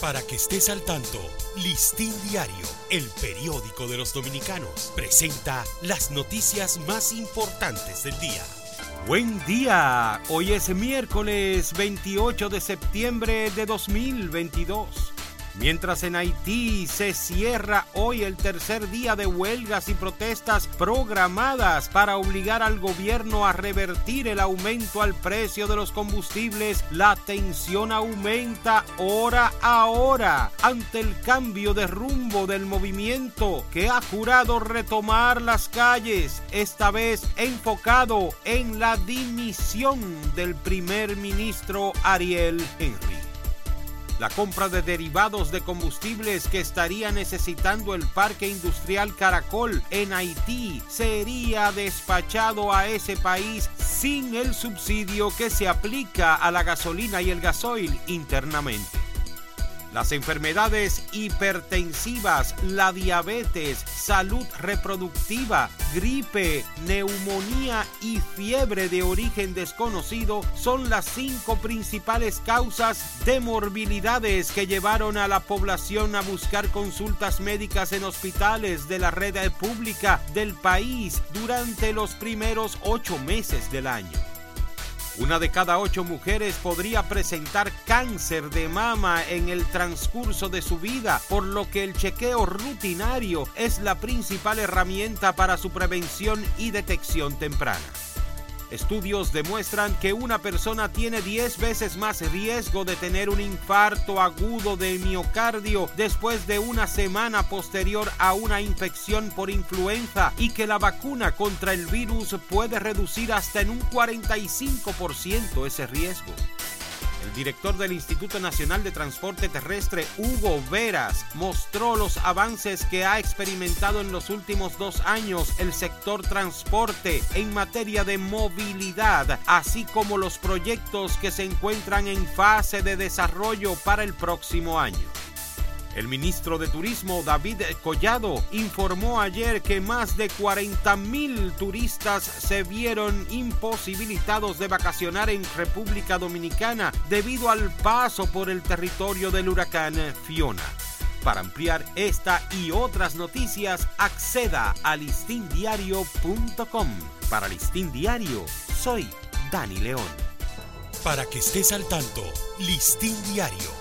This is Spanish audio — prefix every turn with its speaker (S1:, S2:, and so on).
S1: Para que estés al tanto, Listín Diario, el periódico de los dominicanos, presenta las noticias más importantes del día.
S2: Buen día, hoy es miércoles 28 de septiembre de 2022. Mientras en Haití se cierra hoy el tercer día de huelgas y protestas programadas para obligar al gobierno a revertir el aumento al precio de los combustibles, la tensión aumenta hora a hora ante el cambio de rumbo del movimiento que ha jurado retomar las calles, esta vez enfocado en la dimisión del primer ministro Ariel Henry. La compra de derivados de combustibles que estaría necesitando el parque industrial Caracol en Haití sería despachado a ese país sin el subsidio que se aplica a la gasolina y el gasoil internamente. Las enfermedades hipertensivas, la diabetes, salud reproductiva, gripe, neumonía y fiebre de origen desconocido son las cinco principales causas de morbilidades que llevaron a la población a buscar consultas médicas en hospitales de la red pública del país durante los primeros ocho meses del año. Una de cada ocho mujeres podría presentar cáncer de mama en el transcurso de su vida, por lo que el chequeo rutinario es la principal herramienta para su prevención y detección temprana. Estudios demuestran que una persona tiene 10 veces más riesgo de tener un infarto agudo de miocardio después de una semana posterior a una infección por influenza y que la vacuna contra el virus puede reducir hasta en un 45% ese riesgo. El director del Instituto Nacional de Transporte Terrestre, Hugo Veras, mostró los avances que ha experimentado en los últimos dos años el sector transporte en materia de movilidad, así como los proyectos que se encuentran en fase de desarrollo para el próximo año. El ministro de Turismo David Collado informó ayer que más de 40 mil turistas se vieron imposibilitados de vacacionar en República Dominicana debido al paso por el territorio del huracán Fiona. Para ampliar esta y otras noticias, acceda a listindiario.com. Para Listín Diario, soy Dani León.
S1: Para que estés al tanto, Listín Diario,